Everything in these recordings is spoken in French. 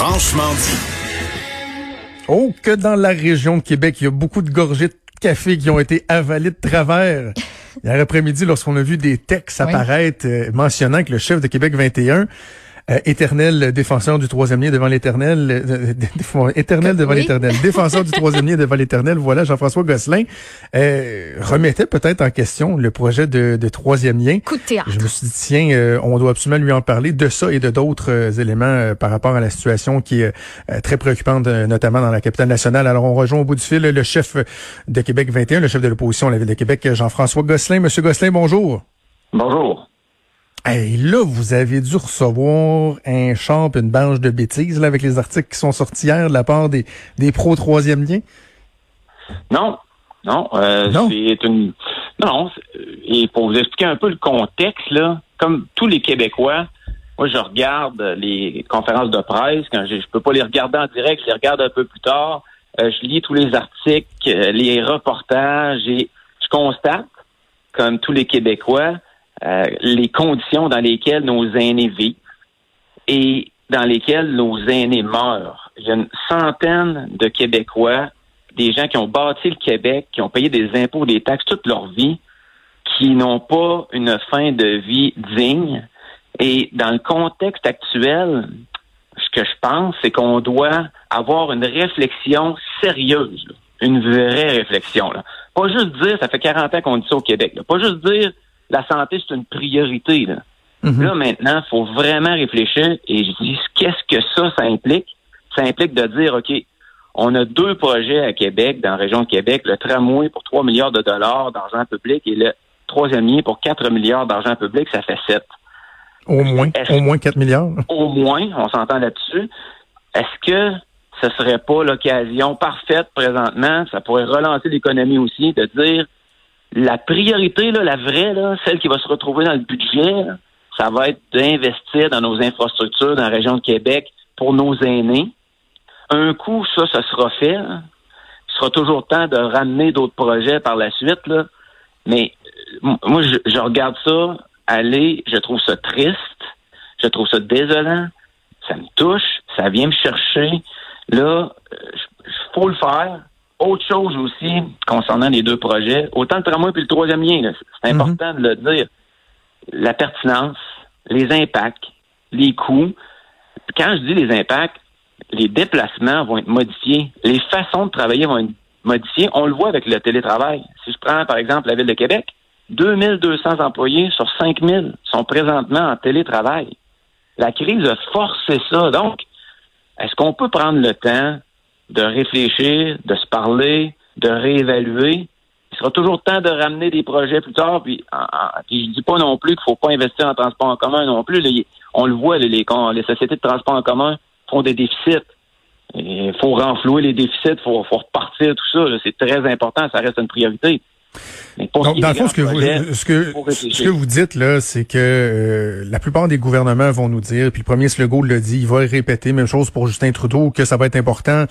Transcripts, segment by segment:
Franchement dit. Oh, que dans la région de Québec, il y a beaucoup de gorgées de café qui ont été avalées de travers. Hier après-midi, lorsqu'on a vu des textes apparaître euh, mentionnant que le chef de Québec 21 euh, éternel défenseur du troisième lien devant l'éternel, euh, éternel devant l'éternel, défenseur du troisième lien devant l'éternel, voilà Jean-François Gosselin, euh, remettait peut-être en question le projet de, de, troisième lien. Coup de théâtre. Je me suis dit, tiens, on doit absolument lui en parler de ça et de d'autres éléments par rapport à la situation qui est très préoccupante, notamment dans la capitale nationale. Alors, on rejoint au bout du fil le chef de Québec 21, le chef de l'opposition à la Ville de Québec, Jean-François Gosselin. Monsieur Gosselin, bonjour. Bonjour. Hey, là, vous avez dû recevoir un champ une banche de bêtises là, avec les articles qui sont sortis hier de la part des, des pros troisième lien? Non. Non, euh, c'est une. Non, et pour vous expliquer un peu le contexte, là, comme tous les Québécois, moi, je regarde les conférences de presse. Quand je, je peux pas les regarder en direct, je les regarde un peu plus tard. Euh, je lis tous les articles, euh, les reportages et je constate, comme tous les Québécois, euh, les conditions dans lesquelles nos aînés vivent et dans lesquelles nos aînés meurent. Il y a une centaine de Québécois, des gens qui ont bâti le Québec, qui ont payé des impôts, des taxes toute leur vie, qui n'ont pas une fin de vie digne. Et dans le contexte actuel, ce que je pense, c'est qu'on doit avoir une réflexion sérieuse, une vraie réflexion. Là. Pas juste dire, ça fait 40 ans qu'on dit ça au Québec, là. pas juste dire la santé, c'est une priorité. Là, mhm. là maintenant, il faut vraiment réfléchir et je dis qu'est-ce que ça, ça implique? Ça implique de dire, OK, on a deux projets à Québec, dans la région de Québec, le tramway pour 3 milliards de dollars d'argent public et le troisième lien pour 4 milliards d'argent public, ça fait 7. Au moins, au moins 4 milliards. Au moins, on s'entend là-dessus. Est-ce que ce serait pas l'occasion parfaite présentement, ça pourrait relancer l'économie aussi, de dire la priorité, là, la vraie, là, celle qui va se retrouver dans le budget, ça va être d'investir dans nos infrastructures dans la région de Québec pour nos aînés. Un coup, ça, ça sera fait. Il sera toujours temps de ramener d'autres projets par la suite. Là. Mais euh, moi, je, je regarde ça aller, je trouve ça triste, je trouve ça désolant, ça me touche, ça vient me chercher. Là, il euh, faut le faire, autre chose aussi concernant les deux projets, autant le tramway puis le troisième lien, c'est mhm. important de le dire. La pertinence, les impacts, les coûts. Quand je dis les impacts, les déplacements vont être modifiés, les façons de travailler vont être modifiées. On le voit avec le télétravail. Si je prends par exemple la ville de Québec, 2200 employés sur 5000 sont présentement en télétravail. La crise a forcé ça. Donc, est-ce qu'on peut prendre le temps de réfléchir, de se parler, de réévaluer. Il sera toujours temps de ramener des projets plus tard. Puis, je ne dis pas non plus qu'il faut pas investir en transport en commun non plus. on le voit, les, sociétés de transport en commun font des déficits. Il faut renflouer les déficits, il faut, repartir tout ça. C'est très important, ça reste une priorité. Donc, dans le fond, ce que, vous, ce, que, ce que vous dites, là, c'est que euh, la plupart des gouvernements vont nous dire, puis le premier Slego le dit, il va répéter, même chose pour Justin Trudeau, que ça va être important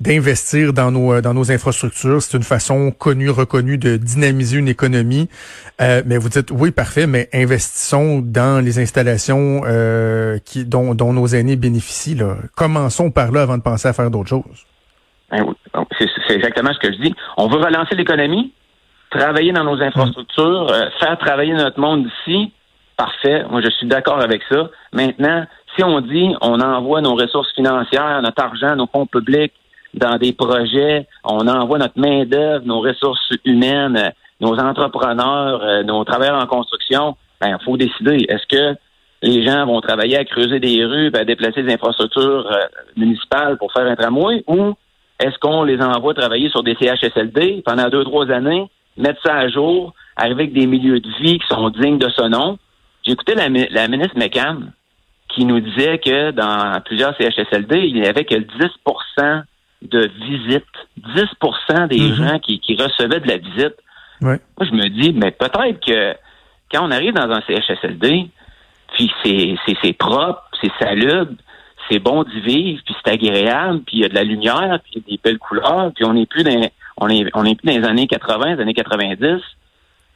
d'investir dans nos, dans nos infrastructures. C'est une façon connue, reconnue de dynamiser une économie. Euh, mais vous dites, oui, parfait, mais investissons dans les installations euh, qui, dont, dont nos aînés bénéficient. Là. Commençons par là avant de penser à faire d'autres choses. Ben c'est exactement ce que je dis. On veut relancer l'économie travailler dans nos infrastructures, euh, faire travailler notre monde ici, parfait. Moi, je suis d'accord avec ça. Maintenant, si on dit on envoie nos ressources financières, notre argent, nos fonds publics dans des projets, on envoie notre main-d'œuvre, nos ressources humaines, nos entrepreneurs, euh, nos travailleurs en construction, ben, il faut décider. Est-ce que les gens vont travailler à creuser des rues, à déplacer des infrastructures euh, municipales pour faire un tramway, ou est-ce qu'on les envoie travailler sur des CHSLD pendant deux, trois années, mettre ça à jour, arriver avec des milieux de vie qui sont dignes de ce nom. J'ai écouté la, ministre McCann qui nous disait que dans plusieurs CHSLD, il n'y avait que 10% de visites. 10% des mm-hmm. gens qui, recevaient de la visite. Moi, je me dis, mais peut-être que quand on arrive dans un CHSLD, puis c'est propre, c'est salubre, c'est bon d'y vivre, puis c'est agréable, puis il y a de la lumière, puis il y a des belles couleurs, puis on n'est plus dans on est, on est plus dans les années 80, les années 90.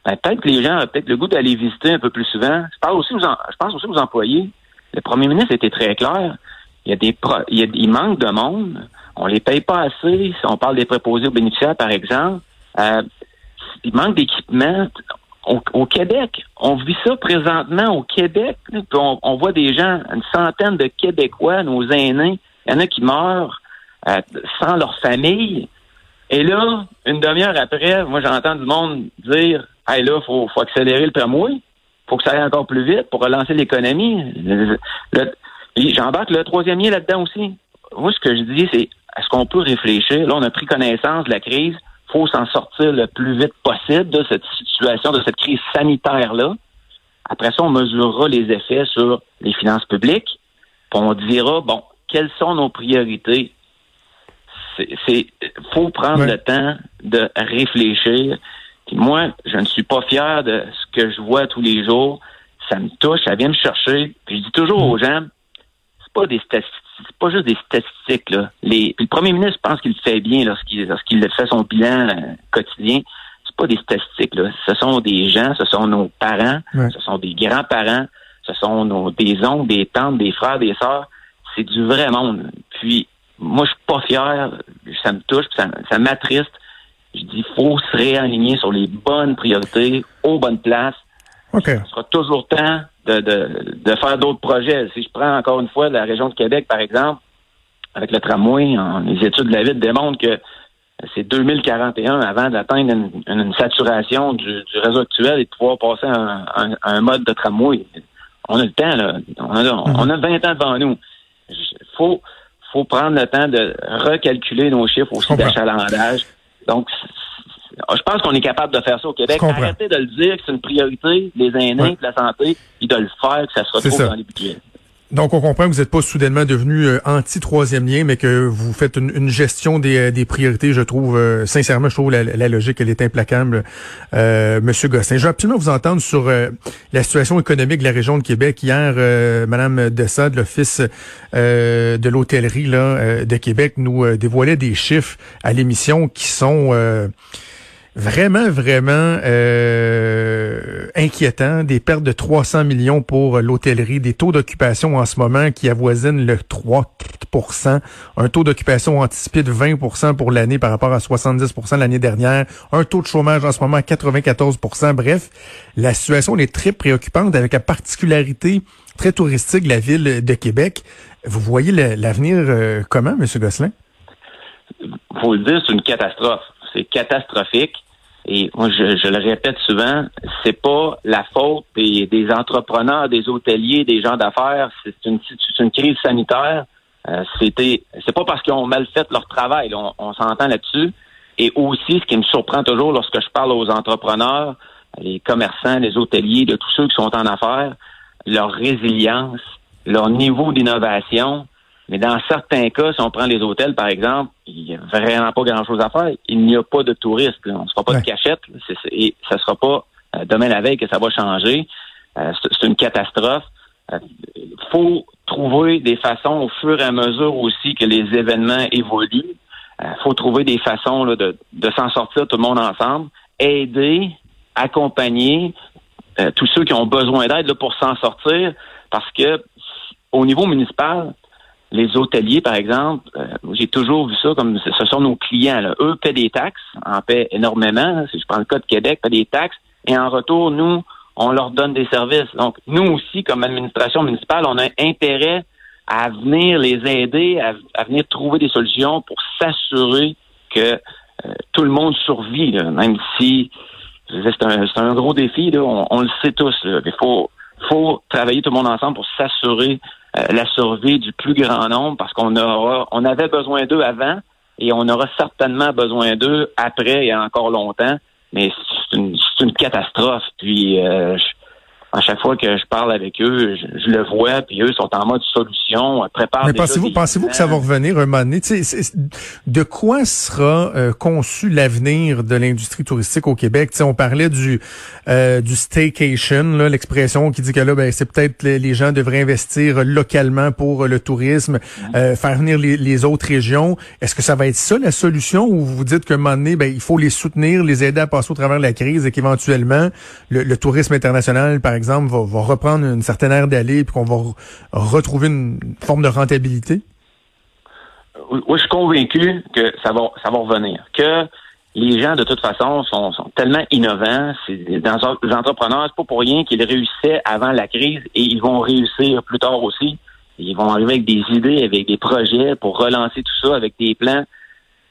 Ben, peut-être que les gens ont peut-être le goût d'aller visiter un peu plus souvent. Je, parle aussi aux, je pense aussi aux employés. Le premier ministre était très clair. il y a des il, manque de monde. On les paye pas assez. On parle des préposés aux bénéficiaires, par exemple, euh, il manque d'équipement. Au, Québec, on vit ça présentement au Québec. on, voit des gens, une centaine de Québécois, nos aînés, il y en a qui meurent euh, sans leur famille. Et là, une demi-heure après, moi j'entends du monde dire Hey là, faut, faut accélérer le tramway, faut que ça aille encore plus vite pour relancer l'économie. J'embarque le troisième lien là-dedans aussi. Moi, ce que je dis, c'est est-ce qu'on peut réfléchir? Là, on a pris connaissance de la crise. faut s'en sortir le plus vite possible de cette situation, de cette crise sanitaire-là. Après ça, on mesurera les effets sur les finances publiques. Puis on dira, bon, quelles sont nos priorités? C'est, faut prendre le temps de réfléchir. moi, je ne suis pas fier de ce que je vois tous les jours. Ça me touche, ça vient me chercher. Puis je dis toujours aux gens, c'est pas des statistiques, c'est pas juste des statistiques. Là. Les, le premier ministre pense qu'il fait bien lorsqu'il lorsqu'il fait son bilan euh, quotidien. C'est pas des statistiques. Là. Ce sont des gens, ce sont nos parents, ce sont des grands-parents, ce sont nos, des oncles, des tantes, des frères, des sœurs. C'est du vrai monde. Puis moi, je suis pas fier. Ça me touche, ça, ça m'attriste. Je dis, faut se réaligner sur les bonnes priorités, aux bonnes places. Okay. Ce sera toujours temps de, de, de faire d'autres projets. Si je prends encore une fois la région de Québec, par exemple, avec le tramway, les études de la ville démontrent que c'est 2041 avant d'atteindre une, saturation du, réseau actuel et de pouvoir passer à un, mode de tramway. On a le temps, là. On a, on a 20 ans devant nous. Il faut, faut prendre le temps de recalculer nos chiffres aussi d'achalandage. Donc, je pense qu'on est capable de faire ça au Québec. Arrêtez de le dire que c'est une priorité, les aînés, de la santé, et de le faire, que ça se retrouve dans les budgets. Donc, on comprend que vous n'êtes pas soudainement devenu euh, anti-troisième lien, mais que vous faites une, gestion des, euh, des, priorités. Je trouve, euh, sincèrement, je trouve la, la, logique, elle est implacable, Monsieur Gosselin. Je veux absolument vous entendre sur la situation économique de la région de Québec. Hier, Madame Dessade, l'Office de l'hôtellerie là de Québec, nous dévoilait des chiffres à l'émission qui sont vraiment, vraiment euh, inquiétant. Des pertes de 300 millions pour l'hôtellerie, des taux d'occupation en ce moment qui avoisinent le 3 un taux d'occupation anticipé de 20% pour l'année par rapport à 70% l'année dernière, un taux de chômage en ce moment à 94% Bref, la situation est très préoccupante avec la particularité très touristique de la ville de Québec. Vous voyez l'avenir euh, comment, M. Gosselin? Faut le dire, c'est une catastrophe. C'est catastrophique. Et moi, je, le répète souvent, c'est pas la faute des, entrepreneurs, des hôteliers, des gens d'affaires. C'est une, une crise sanitaire. Euh, c'était, c'est pas parce qu'ils ont mal fait leur travail. on, s'entend là-dessus. Et aussi, ce qui me surprend toujours lorsque je parle aux entrepreneurs, les commerçants, les hôteliers, de tous ceux qui sont en affaires, leur résilience, leur niveau d'innovation, mais dans certains cas, si on prend les hôtels, par exemple, il n'y a vraiment pas grand-chose à faire. Il n'y a pas de touristes. On ne fera pas de cachette. et ça ne sera pas euh, demain la veille que ça va changer. Euh, c'est une catastrophe. Il euh, faut trouver des façons au fur et à mesure aussi que les événements évoluent. Il faut trouver des façons de, de s'en sortir tout le monde ensemble, aider, accompagner tous ceux qui ont besoin d'aide pour s'en sortir, parce que au niveau municipal, les hôteliers, par exemple, euh, j'ai toujours vu ça comme ce sont nos clients. Là. Eux paient des taxes, en paient énormément. Si je prends le cas de Québec, paient des taxes. Et en retour, nous, on leur donne des services. Donc, nous aussi, comme administration municipale, on a intérêt à venir les aider, à, venir trouver des solutions pour s'assurer que euh, tout le monde survit, même si c'est un, gros défi, là, on, le sait tous. Il faut, faut travailler tout le monde ensemble pour s'assurer euh, la survie du plus grand nombre parce qu'on aura, on avait besoin d'eux avant et on aura certainement besoin d'eux après et encore longtemps. Mais c'est une, une, catastrophe. Puis euh, à chaque fois que je parle avec eux, je, le vois, puis eux sont en mode solution, préparent. Mais pensez-vous, pensez-vous que ça va revenir un moment donné? De quoi sera euh, conçu l'avenir de l'industrie touristique au Québec? Sais, On parlait du euh, du staycation, l'expression qui dit que là, ben, c'est peut-être les, gens devraient investir localement pour le tourisme, euh, faire venir les, les autres régions. Est-ce que ça va être ça la solution, ou vous dites qu'à un moment donné, ben, il faut les soutenir, les aider à passer au travers de la crise et qu'éventuellement le, le tourisme international, par exemple, va, reprendre une certaine aire d'aller puis qu'on va retrouver une forme de rentabilité? Oui, je suis convaincu que ça va, ça va revenir. Que les gens, de toute façon, sont, tellement innovants. Les entrepreneurs, c'est pas pour rien qu'ils réussissaient avant la crise et ils vont réussir plus tard aussi. Ils vont arriver avec des idées, avec des projets pour relancer tout ça, avec des plans.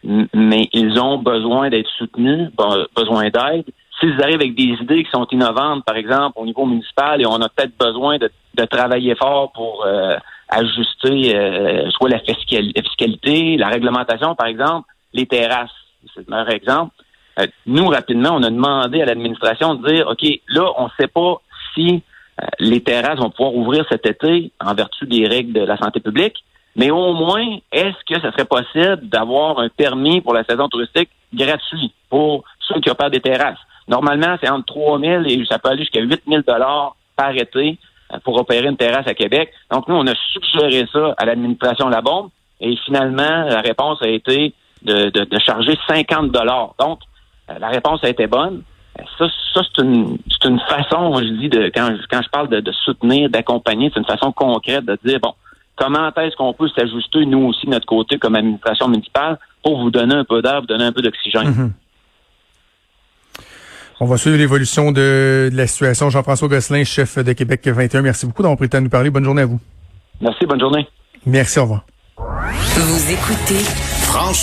Mais ils ont besoin d'être soutenus, besoin d'aide. S'ils arrivent avec des idées qui sont innovantes, par exemple, au niveau municipal, et on a peut-être besoin de, travailler fort pour euh, ajuster euh, soit la fiscalité, la réglementation, par exemple, les terrasses c'est le meilleur exemple. Euh, nous, rapidement, on a demandé à l'administration de dire, OK, là, on ne sait pas si euh, les terrasses vont pouvoir ouvrir cet été en vertu des règles de la santé publique, mais au moins, est-ce que ce serait possible d'avoir un permis pour la saison touristique gratuit pour ceux qui opèrent des terrasses? Normalement, c'est entre 3 000 et ça peut aller jusqu'à 8 000 par été euh, pour opérer une terrasse à Québec. Donc, nous, on a suggéré ça à l'administration La Bombe et finalement, la réponse a été de, de, charger 50 dollars. Donc, euh, la réponse a été bonne. Euh, ça, ça c'est une, une façon, je dis, de quand, quand je parle de, de soutenir, d'accompagner, c'est une façon concrète de dire, bon, comment est-ce qu'on peut s'ajuster, nous aussi, de notre côté, comme administration municipale, pour vous donner un peu d'air, vous donner un peu d'oxygène. Mm-hmm. On va suivre l'évolution de, la situation. Jean-François Gosselin, chef de Québec 21. Merci beaucoup d'avoir pris le temps de nous parler. Bonne journée à vous. Merci, bonne journée. Merci, au revoir. Vous écoutez